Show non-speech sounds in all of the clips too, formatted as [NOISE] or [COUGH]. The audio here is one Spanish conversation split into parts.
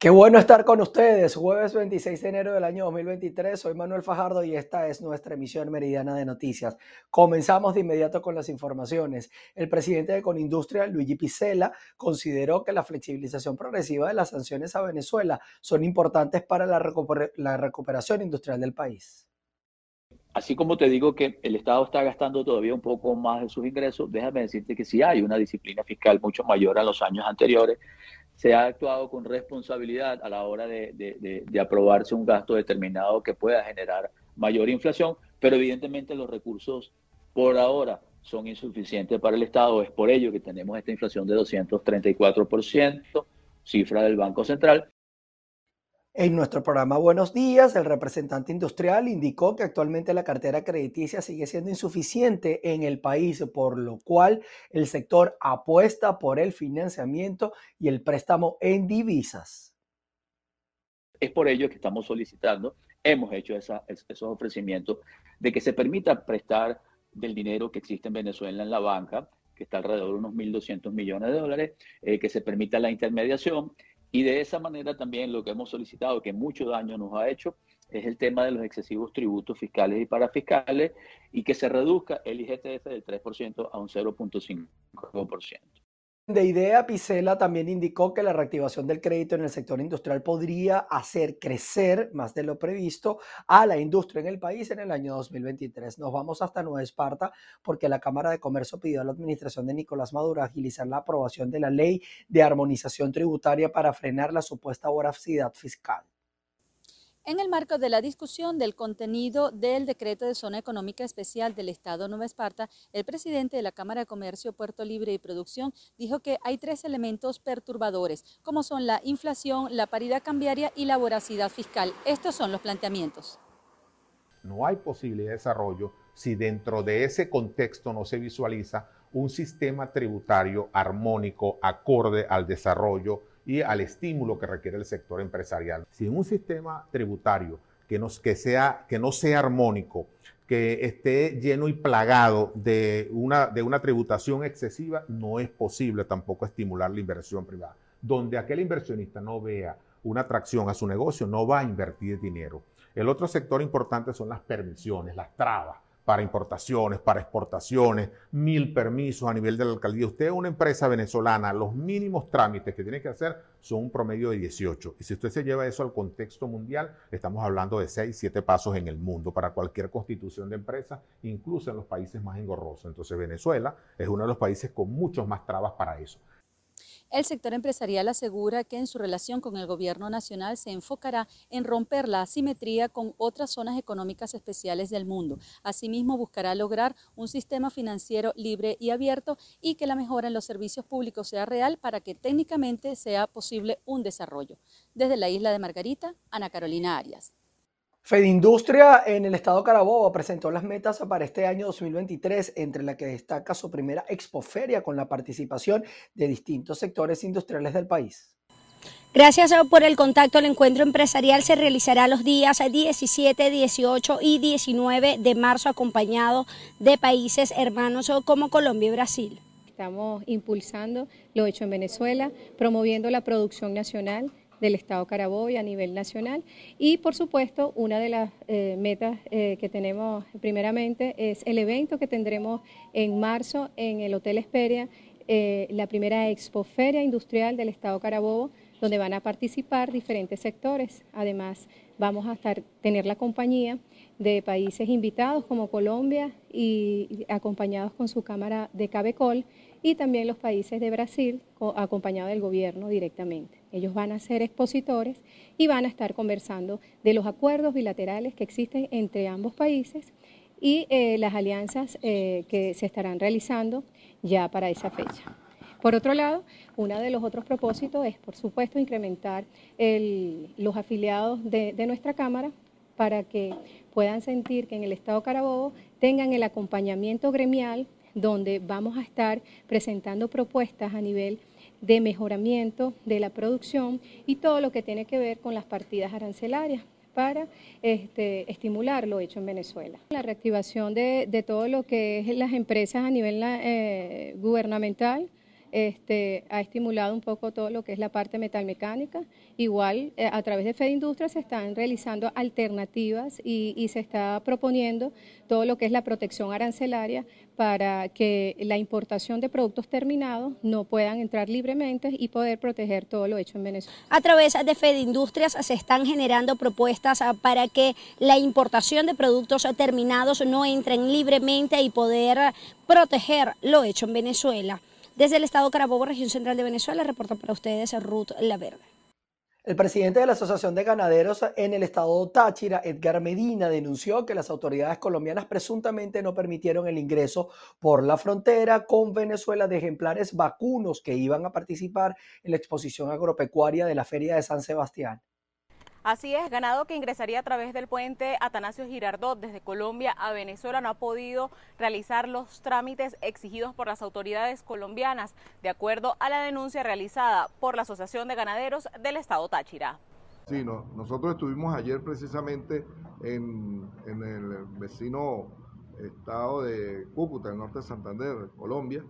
Qué bueno estar con ustedes. Jueves 26 de enero del año 2023. Soy Manuel Fajardo y esta es nuestra emisión meridiana de noticias. Comenzamos de inmediato con las informaciones. El presidente de Conindustria, Luigi Picella, consideró que la flexibilización progresiva de las sanciones a Venezuela son importantes para la, recuperación industrial del país. Así como te digo que el Estado está gastando todavía un poco más de sus ingresos, déjame decirte que sí hay una disciplina fiscal mucho mayor a los años anteriores se ha actuado con responsabilidad a la hora de, aprobarse un gasto determinado que pueda generar mayor inflación, pero evidentemente los recursos por ahora son insuficientes para el Estado. Es por ello que tenemos esta inflación de 234%, cifra del Banco Central, en nuestro programa Buenos Días, el representante industrial indicó que actualmente la cartera crediticia sigue siendo insuficiente en el país, por lo cual el sector apuesta por el financiamiento y el préstamo en divisas. Es por ello que estamos solicitando, hemos hecho esos ofrecimientos de que se permita prestar del dinero que existe en Venezuela en la banca, que está alrededor de unos 1.200 millones de dólares, eh, que se permita la intermediación y de esa manera también lo que hemos solicitado, que mucho daño nos ha hecho, es el tema de los excesivos tributos fiscales y parafiscales y que se reduzca el IGTF del 3% a un 0.5%. De idea, Picela también indicó que la reactivación del crédito en el sector industrial podría hacer crecer más de lo previsto a la industria en el país en el año 2023. Nos vamos hasta Nueva Esparta porque la Cámara de Comercio pidió a la administración de Nicolás Maduro agilizar la aprobación de la ley de armonización tributaria para frenar la supuesta voracidad fiscal en el marco de la discusión del contenido del decreto de zona económica especial del Estado Nueva Esparta, el presidente de la Cámara de Comercio, Puerto Libre y Producción dijo que hay tres elementos perturbadores, como son la inflación, la paridad cambiaria y la voracidad fiscal. Estos son los planteamientos. No hay posibilidad de desarrollo si dentro de ese contexto no se visualiza un sistema tributario armónico acorde al desarrollo y al estímulo que requiere el sector empresarial. Si en un sistema tributario que, nos, que, sea, que no sea armónico, que esté lleno y plagado de una, de una tributación excesiva, no es posible tampoco estimular la inversión privada. Donde aquel inversionista no vea una atracción a su negocio, no va a invertir dinero. El otro sector importante son las permisiones, las trabas para importaciones, para exportaciones, mil permisos a nivel de la alcaldía. Usted es una empresa venezolana, los mínimos trámites que tiene que hacer son un promedio de 18. Y si usted se lleva eso al contexto mundial, estamos hablando de 6, 7 pasos en el mundo para cualquier constitución de empresa, incluso en los países más engorrosos. Entonces Venezuela es uno de los países con muchos más trabas para eso. El sector empresarial asegura que en su relación con el gobierno nacional se enfocará en romper la asimetría con otras zonas económicas especiales del mundo. Asimismo, buscará lograr un sistema financiero libre y abierto y que la mejora en los servicios públicos sea real para que técnicamente sea posible un desarrollo. Desde la isla de Margarita, Ana Carolina Arias. Fedindustria en el estado Carabobo presentó las metas para este año 2023, entre las que destaca su primera expoferia con la participación de distintos sectores industriales del país. Gracias por el contacto, el encuentro empresarial se realizará los días 17, 18 y 19 de marzo acompañado de países hermanos como Colombia y Brasil. Estamos impulsando lo hecho en Venezuela, promoviendo la producción nacional, del Estado Carabobo y a nivel nacional. Y por supuesto, una de las eh, metas eh, que tenemos primeramente es el evento que tendremos en marzo en el Hotel Esperia, eh, la primera expoferia industrial del Estado Carabobo, donde van a participar diferentes sectores. Además, vamos a estar, tener la compañía de países invitados como Colombia y acompañados con su Cámara de Cabecol y también los países de Brasil acompañados del gobierno directamente. Ellos van a ser expositores y van a estar conversando de los acuerdos bilaterales que existen entre ambos países y eh, las alianzas eh, que se estarán realizando ya para esa fecha. Por otro lado, uno de los otros propósitos es, por supuesto, incrementar los afiliados de, de nuestra Cámara para que puedan sentir que en el Estado Carabobo tengan el acompañamiento gremial donde vamos a estar presentando propuestas a nivel de mejoramiento de la producción y todo lo que tiene que ver con las partidas arancelarias para este, estimular lo hecho en Venezuela. La reactivación de, todo lo que es las empresas a nivel eh, gubernamental, este, ha estimulado un poco todo lo que es la parte metalmecánica. Igual, eh, a través de Fed Industria se están realizando alternativas y, se está proponiendo todo lo que es la protección arancelaria para que la importación de productos terminados no puedan entrar libremente y poder proteger todo lo hecho en Venezuela. A través de Fed Industrias se están generando propuestas ah, para que la importación de productos terminados no entren libremente y poder proteger lo hecho en Venezuela. Desde el estado Carabobo, región central de Venezuela, reporta para ustedes Ruth Laverde. El presidente de la Asociación de Ganaderos en el estado Táchira, Edgar Medina, denunció que las autoridades colombianas presuntamente no permitieron el ingreso por la frontera con Venezuela de ejemplares vacunos que iban a participar en la exposición agropecuaria de la Feria de San Sebastián. Así es, ganado que ingresaría a través del puente Atanasio Girardot desde Colombia a Venezuela no ha podido realizar los trámites exigidos por las autoridades colombianas, de acuerdo a la denuncia realizada por la Asociación de Ganaderos del Estado Táchira. Sí, no, nosotros estuvimos ayer precisamente en, en el vecino estado de Cúcuta, el norte de Santander, Colombia,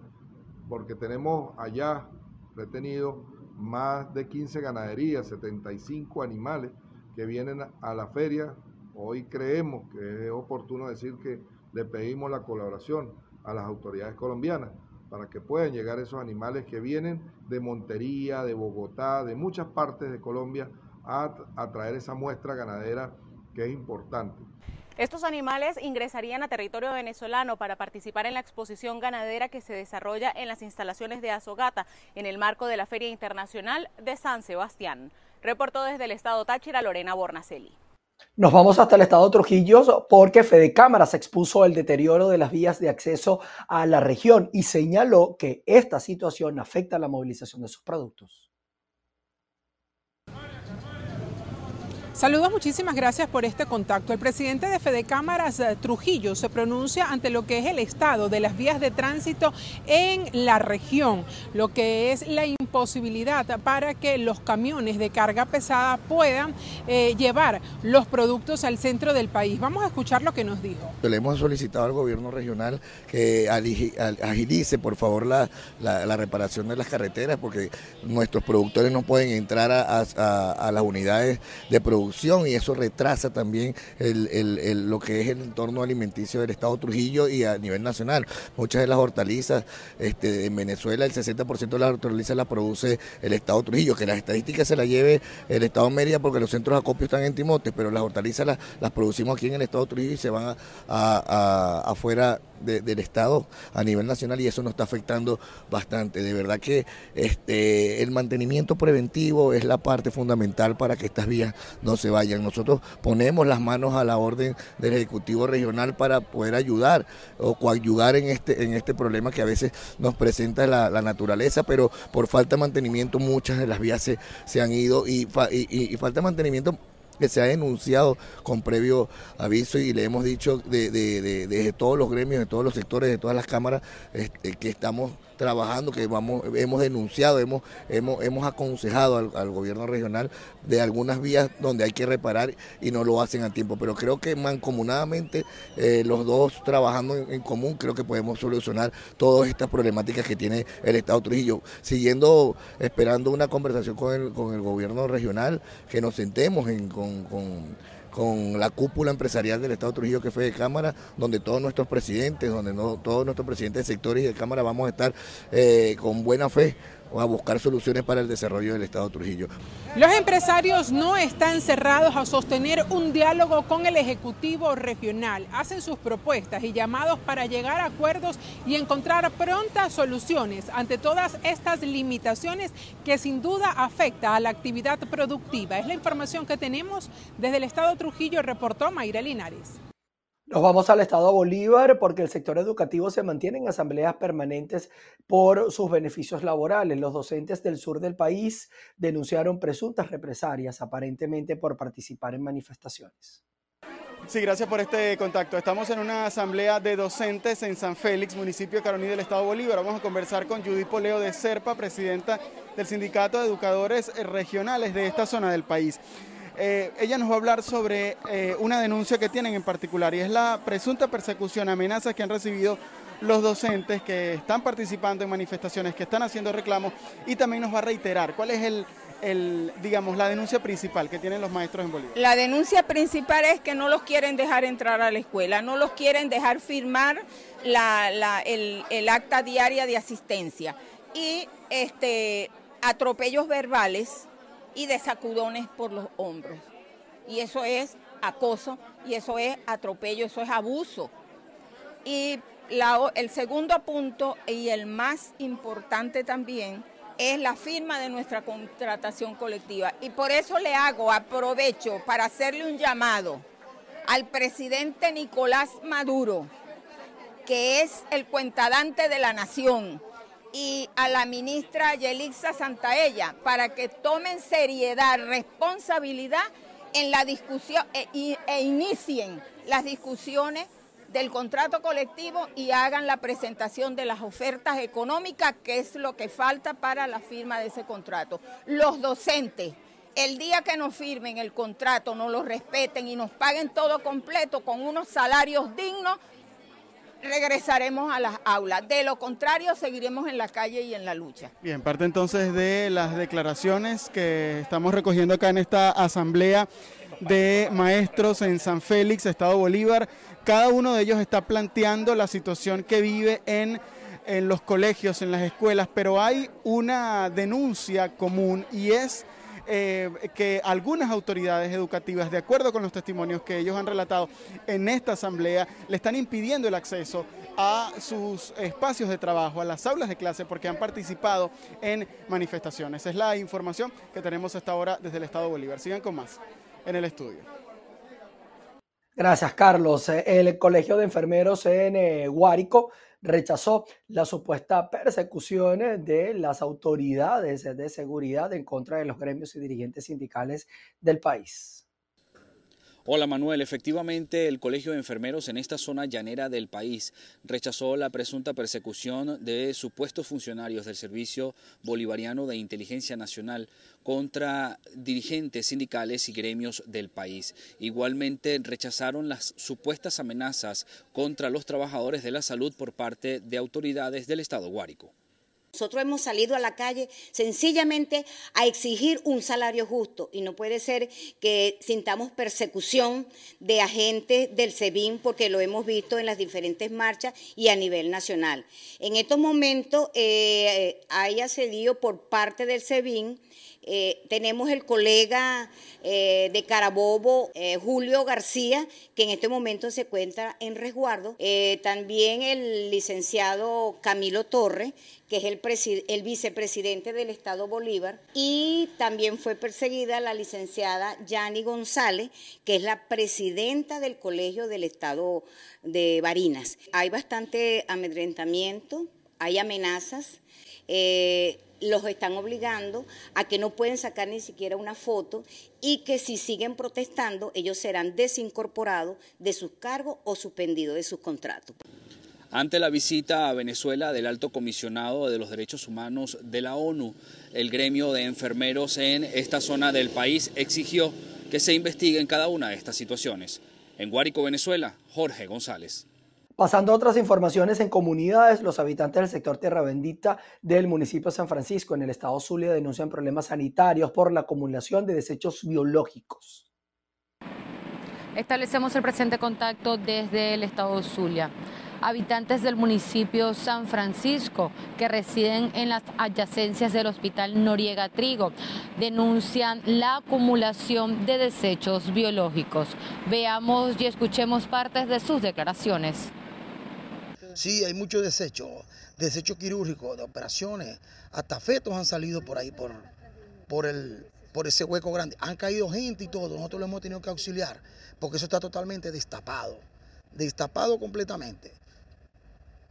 porque tenemos allá retenidos más de 15 ganaderías, 75 animales que vienen a la feria. Hoy creemos que es oportuno decir que le pedimos la colaboración a las autoridades colombianas para que puedan llegar esos animales que vienen de Montería, de Bogotá, de muchas partes de Colombia a, a traer esa muestra ganadera que es importante. Estos animales ingresarían a territorio venezolano para participar en la exposición ganadera que se desarrolla en las instalaciones de Azogata en el marco de la Feria Internacional de San Sebastián. Reportó desde el estado Táchira Lorena Bornaceli. Nos vamos hasta el estado Trujillo porque Fede Cámaras expuso el deterioro de las vías de acceso a la región y señaló que esta situación afecta la movilización de sus productos. Saludos, muchísimas gracias por este contacto. El presidente de Fede Cámaras eh, Trujillo se pronuncia ante lo que es el estado de las vías de tránsito en la región, lo que es la imposibilidad para que los camiones de carga pesada puedan eh, llevar los productos al centro del país. Vamos a escuchar lo que nos dijo. Le hemos solicitado al gobierno regional que agilice, por favor, la, reparación de las carreteras, porque nuestros productores no pueden entrar a las unidades de producción y eso retrasa también lo que es el entorno alimenticio del Estado Trujillo y a nivel nacional. Muchas de las hortalizas este, en Venezuela, el 60% de las hortalizas las produce el Estado Trujillo, que las estadísticas se las lleve el Estado Mérida porque los centros de acopio están en Timote, pero las hortalizas las, producimos aquí en el Estado Trujillo y se van a, afuera del Estado a nivel nacional y eso nos está afectando bastante. De verdad que este, el mantenimiento preventivo es la parte fundamental para que estas vías no se vayan. Nosotros ponemos las manos a la orden del Ejecutivo Regional para poder ayudar o coayudar en este, en este problema que a veces nos presenta la, naturaleza, pero por falta de mantenimiento muchas de las vías se, se han ido y, y falta de mantenimiento que se ha denunciado con previo aviso y le hemos dicho de, de, todos los gremios, de todos los sectores, de todas las cámaras, este, que estamos trabajando, que vamos, hemos denunciado, hemos, hemos, hemos aconsejado al, gobierno regional de algunas vías donde hay que reparar y no lo hacen a tiempo. Pero creo que mancomunadamente eh, los dos trabajando en, común, creo que podemos solucionar todas estas problemáticas que tiene el Estado Trujillo. Siguiendo, esperando una conversación con el, con el gobierno regional, que nos sentemos en, con, con con la cúpula empresarial del Estado Trujillo que fue de Cámara, donde todos nuestros presidentes, donde todos nuestros presidentes de sectores y de Cámara vamos a estar eh, con buena fe o a buscar soluciones para el desarrollo del Estado Trujillo. Los empresarios no están cerrados a sostener un diálogo con el Ejecutivo Regional. Hacen sus propuestas y llamados para llegar a acuerdos y encontrar prontas soluciones ante todas estas limitaciones que sin duda afecta a la actividad productiva. Es la información que tenemos desde el Estado Trujillo, reportó Mayra Linares. Nos vamos al Estado Bolívar porque el sector educativo se mantiene en asambleas permanentes por sus beneficios laborales. Los docentes del sur del país denunciaron presuntas represalias, aparentemente por participar en manifestaciones. Sí, gracias por este contacto. Estamos en una asamblea de docentes en San Félix, municipio Caroní del Estado Bolívar. Vamos a conversar con Judith Poleo de Serpa, presidenta del Sindicato de Educadores Regionales de esta zona del país. Eh, ella nos va a hablar sobre eh, una denuncia que tienen en particular y es la presunta persecución, amenazas que han recibido los docentes que están participando en manifestaciones, que están haciendo reclamos y también nos va a reiterar cuál es el, el, digamos, la denuncia principal que tienen los maestros en Bolivia? La denuncia principal es que no los quieren dejar entrar a la escuela, no los quieren dejar firmar el, acta diaria de asistencia y este, atropellos verbales y desacudones por los hombros. Y eso es acoso y eso es atropello, eso es abuso. Y el segundo punto y el más importante también es la firma de nuestra contratación colectiva. Y por eso le hago, aprovecho para hacerle un llamado al presidente Nicolás Maduro, que es el cuentadante de la nación, y a la ministra Yelixa Santaella, para que tomen seriedad, responsabilidad en la discusión e, e inicien las discusiones del contrato colectivo y hagan la presentación de las ofertas económicas, que es lo que falta para la firma de ese contrato. Los docentes, el día que nos firmen el contrato, nos lo respeten y nos paguen todo completo con unos salarios dignos, regresaremos a las aulas. De lo contrario, seguiremos en la calle y en la lucha. Bien, parte entonces de las declaraciones que estamos recogiendo acá en esta asamblea de maestros en San Félix, Estado Bolívar. Cada uno de ellos está planteando la situación que vive en, en los colegios, en las escuelas, pero hay una denuncia común y es eh, que algunas autoridades educativas, de acuerdo con los testimonios que ellos han relatado en esta asamblea, le están impidiendo el acceso a sus espacios de trabajo, a las aulas de clase, porque han participado en manifestaciones. Es la información que tenemos hasta ahora desde el Estado Bolívar. Sigan con más en el estudio. Gracias, Carlos. El Colegio de Enfermeros en eh, Guárico rechazó la supuesta persecución de las autoridades de seguridad en contra de los gremios y dirigentes sindicales del país. Hola Manuel, efectivamente el Colegio de Enfermeros en esta zona llanera del país rechazó la presunta persecución de supuestos funcionarios del Servicio Bolivariano de Inteligencia Nacional contra dirigentes sindicales y gremios del país. Igualmente rechazaron las supuestas amenazas contra los trabajadores de la salud por parte de autoridades del Estado Guárico. Nosotros hemos salido a la calle sencillamente a exigir un salario justo y no puede ser que sintamos persecución de agentes del SEBIN porque lo hemos visto en las diferentes marchas y a nivel nacional. En estos momentos eh, hay accedido por parte del SEBIN eh, tenemos el colega eh, de Carabobo, eh, Julio García, que en este momento se encuentra en resguardo. también el licenciado Camilo Torre, que es el, el, vicepresidente del Estado Bolívar. Y también fue perseguida la licenciada Yani González, que es la presidenta del Colegio del Estado de Barinas. Hay bastante amedrentamiento, hay amenazas los están obligando a que no pueden sacar ni siquiera una foto y que si siguen protestando ellos serán desincorporados de sus cargos o suspendidos de sus contratos. Ante la visita a Venezuela del alto comisionado de los derechos humanos de la ONU, el gremio de enfermeros en esta zona del país exigió que se investiguen cada una de estas situaciones. En Guárico, Venezuela, Jorge González. Pasando a otras informaciones en comunidades, los habitantes del sector Tierra Bendita del municipio de San Francisco en el estado Zulia denuncian problemas sanitarios por la acumulación de desechos biológicos. Establecemos el presente contacto desde el estado Zulia. Habitantes del municipio San Francisco que residen en las adyacencias del hospital Noriega Trigo denuncian la acumulación de desechos biológicos. Veamos y escuchemos partes de sus declaraciones. Sí, hay mucho desecho, desecho quirúrgico, de operaciones, hasta fetos han salido por ahí, por, por, el, por ese hueco grande. Han caído gente y todo, nosotros lo hemos tenido que auxiliar, porque eso está totalmente destapado, destapado completamente.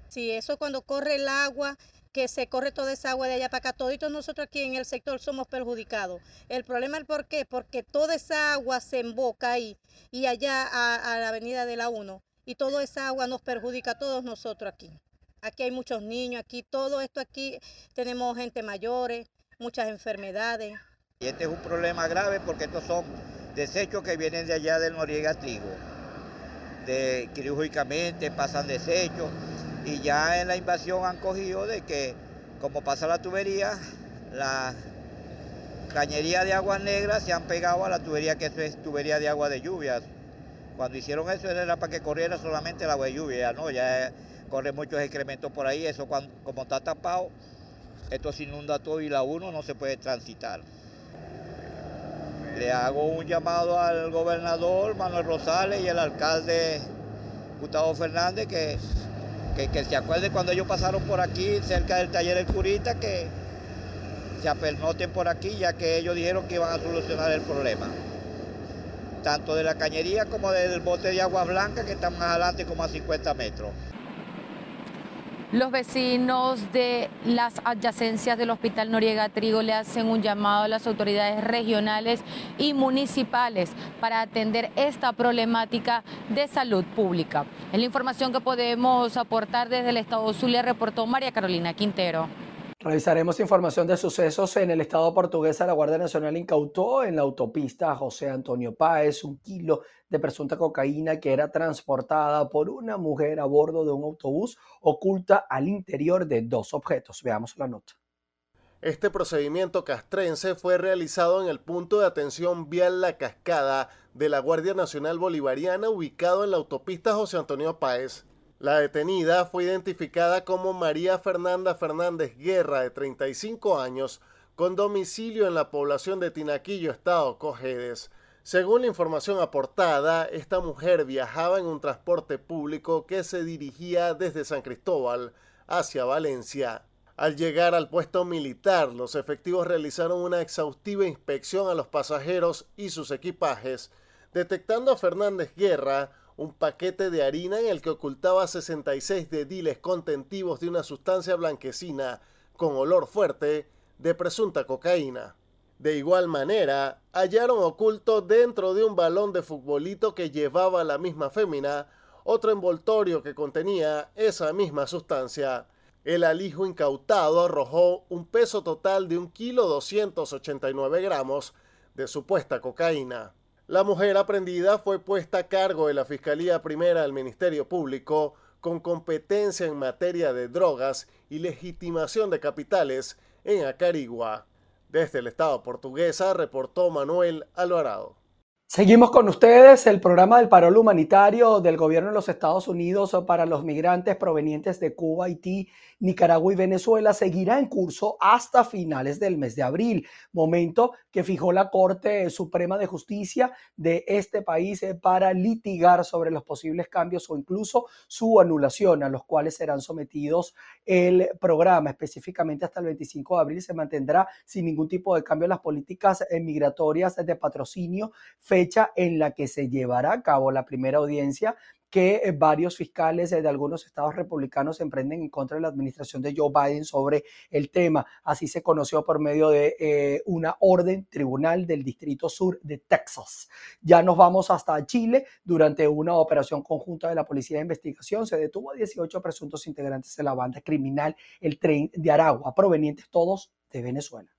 Sí, eso cuando corre el agua, que se corre toda esa agua de allá para acá, toditos nosotros aquí en el sector somos perjudicados. El problema es por qué, porque toda esa agua se emboca ahí y allá a, a la avenida de la 1 y toda esa agua nos perjudica a todos nosotros aquí. Aquí hay muchos niños, aquí todo esto aquí tenemos gente mayores, muchas enfermedades. Y este es un problema grave porque estos son desechos que vienen de allá del Noriega Trigo. De, quirúrgicamente pasan desechos y ya en la invasión han cogido de que como pasa la tubería, la cañería de aguas negras se han pegado a la tubería que es tubería de agua de lluvia. Cuando hicieron eso era para que corriera solamente el agua de lluvia, ¿no? Ya corre muchos excrementos por ahí, eso cuando, como está tapado, esto se inunda todo y la 1 no se puede transitar. Le hago un llamado al gobernador Manuel Rosales y al alcalde Gustavo Fernández que, que, se acuerde cuando ellos pasaron por aquí cerca del taller El Curita que se apernoten por aquí ya que ellos dijeron que iban a solucionar el problema. Tanto de la cañería como del bote de agua blanca que está más adelante como a 50 metros. Los vecinos de las adyacencias del Hospital Noriega Trigo le hacen un llamado a las autoridades regionales y municipales para atender esta problemática de salud pública. Es la información que podemos aportar desde el Estado Zulia, reportó María Carolina Quintero. Revisaremos información de sucesos en el estado portugués. La Guardia Nacional incautó en la autopista José Antonio Páez un kilo de presunta cocaína que era transportada por una mujer a bordo de un autobús oculta al interior de dos objetos. Veamos la nota. Este procedimiento castrense fue realizado en el punto de atención vial La Cascada de la Guardia Nacional Bolivariana ubicado en la autopista José Antonio Páez. La detenida fue identificada como María Fernanda Fernández Guerra, de 35 años, con domicilio en la población de Tinaquillo, Estado Cojedes. Según la información aportada, esta mujer viajaba en un transporte público que se dirigía desde San Cristóbal hacia Valencia. Al llegar al puesto militar, los efectivos realizaron una exhaustiva inspección a los pasajeros y sus equipajes, detectando a Fernández Guerra, un paquete de harina en el que ocultaba 66 dediles contentivos de una sustancia blanquecina con olor fuerte de presunta cocaína. De igual manera, hallaron oculto dentro de un balón de futbolito que llevaba la misma fémina otro envoltorio que contenía esa misma sustancia. El alijo incautado arrojó un peso total de un kilo 289 gramos de supuesta cocaína. La mujer aprendida fue puesta a cargo de la Fiscalía Primera del Ministerio Público con competencia en materia de drogas y legitimación de capitales en Acarigua. Desde el Estado portuguesa reportó Manuel Alvarado. Seguimos con ustedes el programa del parol humanitario del gobierno de los Estados Unidos para los migrantes provenientes de Cuba, Haití, Nicaragua y Venezuela seguirá en curso hasta finales del mes de abril, momento que fijó la Corte Suprema de Justicia de este país eh, para litigar sobre los posibles cambios o incluso su anulación, a los cuales serán sometidos el programa. Específicamente hasta el 25 de abril se mantendrá sin ningún tipo de cambio las políticas eh, migratorias de patrocinio fecha en la que se llevará a cabo la primera audiencia que eh, varios fiscales de algunos estados republicanos emprenden en contra de la administración de Joe Biden sobre el tema. Así se conoció por medio de eh, una orden tribunal del Distrito Sur de Texas. Ya nos vamos hasta Chile. Durante una operación conjunta de la Policía de Investigación se detuvo a 18 presuntos integrantes de la banda criminal El Tren de Aragua, provenientes todos de Venezuela.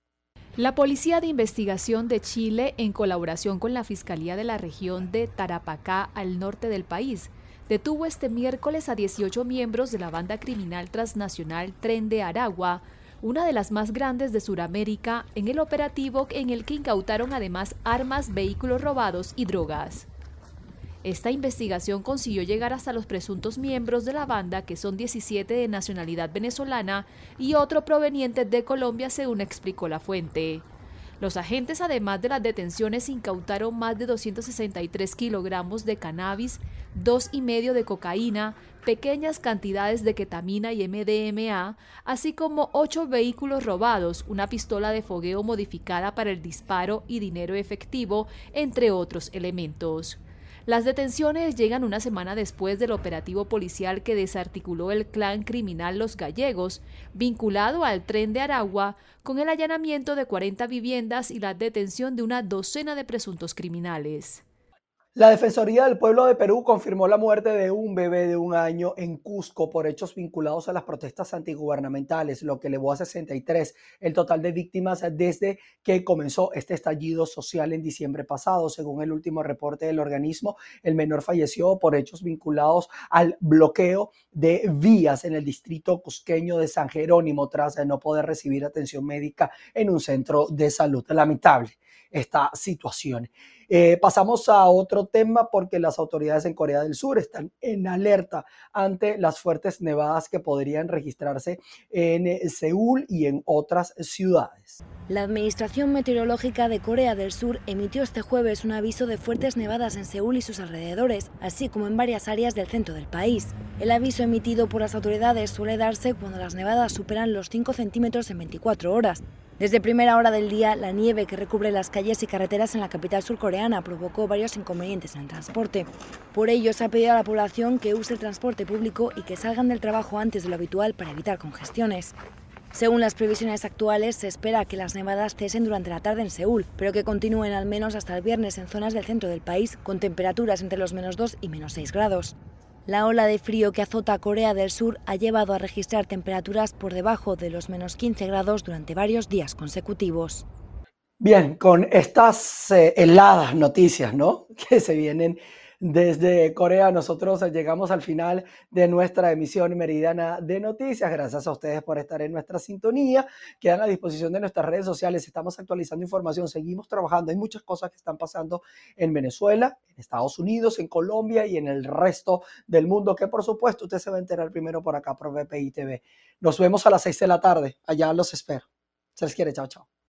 La Policía de Investigación de Chile, en colaboración con la Fiscalía de la región de Tarapacá, al norte del país, detuvo este miércoles a 18 miembros de la banda criminal transnacional Tren de Aragua, una de las más grandes de Sudamérica, en el operativo en el que incautaron además armas, vehículos robados y drogas. Esta investigación consiguió llegar hasta los presuntos miembros de la banda, que son 17 de nacionalidad venezolana y otro proveniente de Colombia, según explicó la fuente. Los agentes, además de las detenciones, incautaron más de 263 kilogramos de cannabis, dos y medio de cocaína, pequeñas cantidades de ketamina y MDMA, así como ocho vehículos robados, una pistola de fogueo modificada para el disparo y dinero efectivo, entre otros elementos. Las detenciones llegan una semana después del operativo policial que desarticuló el clan criminal Los Gallegos, vinculado al tren de Aragua, con el allanamiento de 40 viviendas y la detención de una docena de presuntos criminales. La Defensoría del Pueblo de Perú confirmó la muerte de un bebé de un año en Cusco por hechos vinculados a las protestas antigubernamentales, lo que elevó a 63 el total de víctimas desde que comenzó este estallido social en diciembre pasado. Según el último reporte del organismo, el menor falleció por hechos vinculados al bloqueo de vías en el distrito cusqueño de San Jerónimo tras no poder recibir atención médica en un centro de salud. Lamentable esta situación. Eh, pasamos a otro tema porque las autoridades en Corea del Sur están en alerta ante las fuertes nevadas que podrían registrarse en eh, Seúl y en otras ciudades. La Administración Meteorológica de Corea del Sur emitió este jueves un aviso de fuertes nevadas en Seúl y sus alrededores, así como en varias áreas del centro del país. El aviso emitido por las autoridades suele darse cuando las nevadas superan los 5 centímetros en 24 horas. Desde primera hora del día, la nieve que recubre las calles y carreteras en la capital surcoreana provocó varios inconvenientes en el transporte. Por ello, se ha pedido a la población que use el transporte público y que salgan del trabajo antes de lo habitual para evitar congestiones. Según las previsiones actuales, se espera que las nevadas cesen durante la tarde en Seúl, pero que continúen al menos hasta el viernes en zonas del centro del país, con temperaturas entre los menos 2 y menos 6 grados. La ola de frío que azota Corea del Sur ha llevado a registrar temperaturas por debajo de los menos 15 grados durante varios días consecutivos. Bien, con estas eh, heladas noticias, ¿no? [LAUGHS] Que se vienen desde Corea, nosotros llegamos al final de nuestra emisión meridiana de noticias. Gracias a ustedes por estar en nuestra sintonía. Quedan a disposición de nuestras redes sociales. Estamos actualizando información, seguimos trabajando. Hay muchas cosas que están pasando en Venezuela, en Estados Unidos, en Colombia y en el resto del mundo, que por supuesto usted se va a enterar primero por acá por VPI TV. Nos vemos a las 6 de la tarde. Allá los espero. Se les quiere. Chao, chao.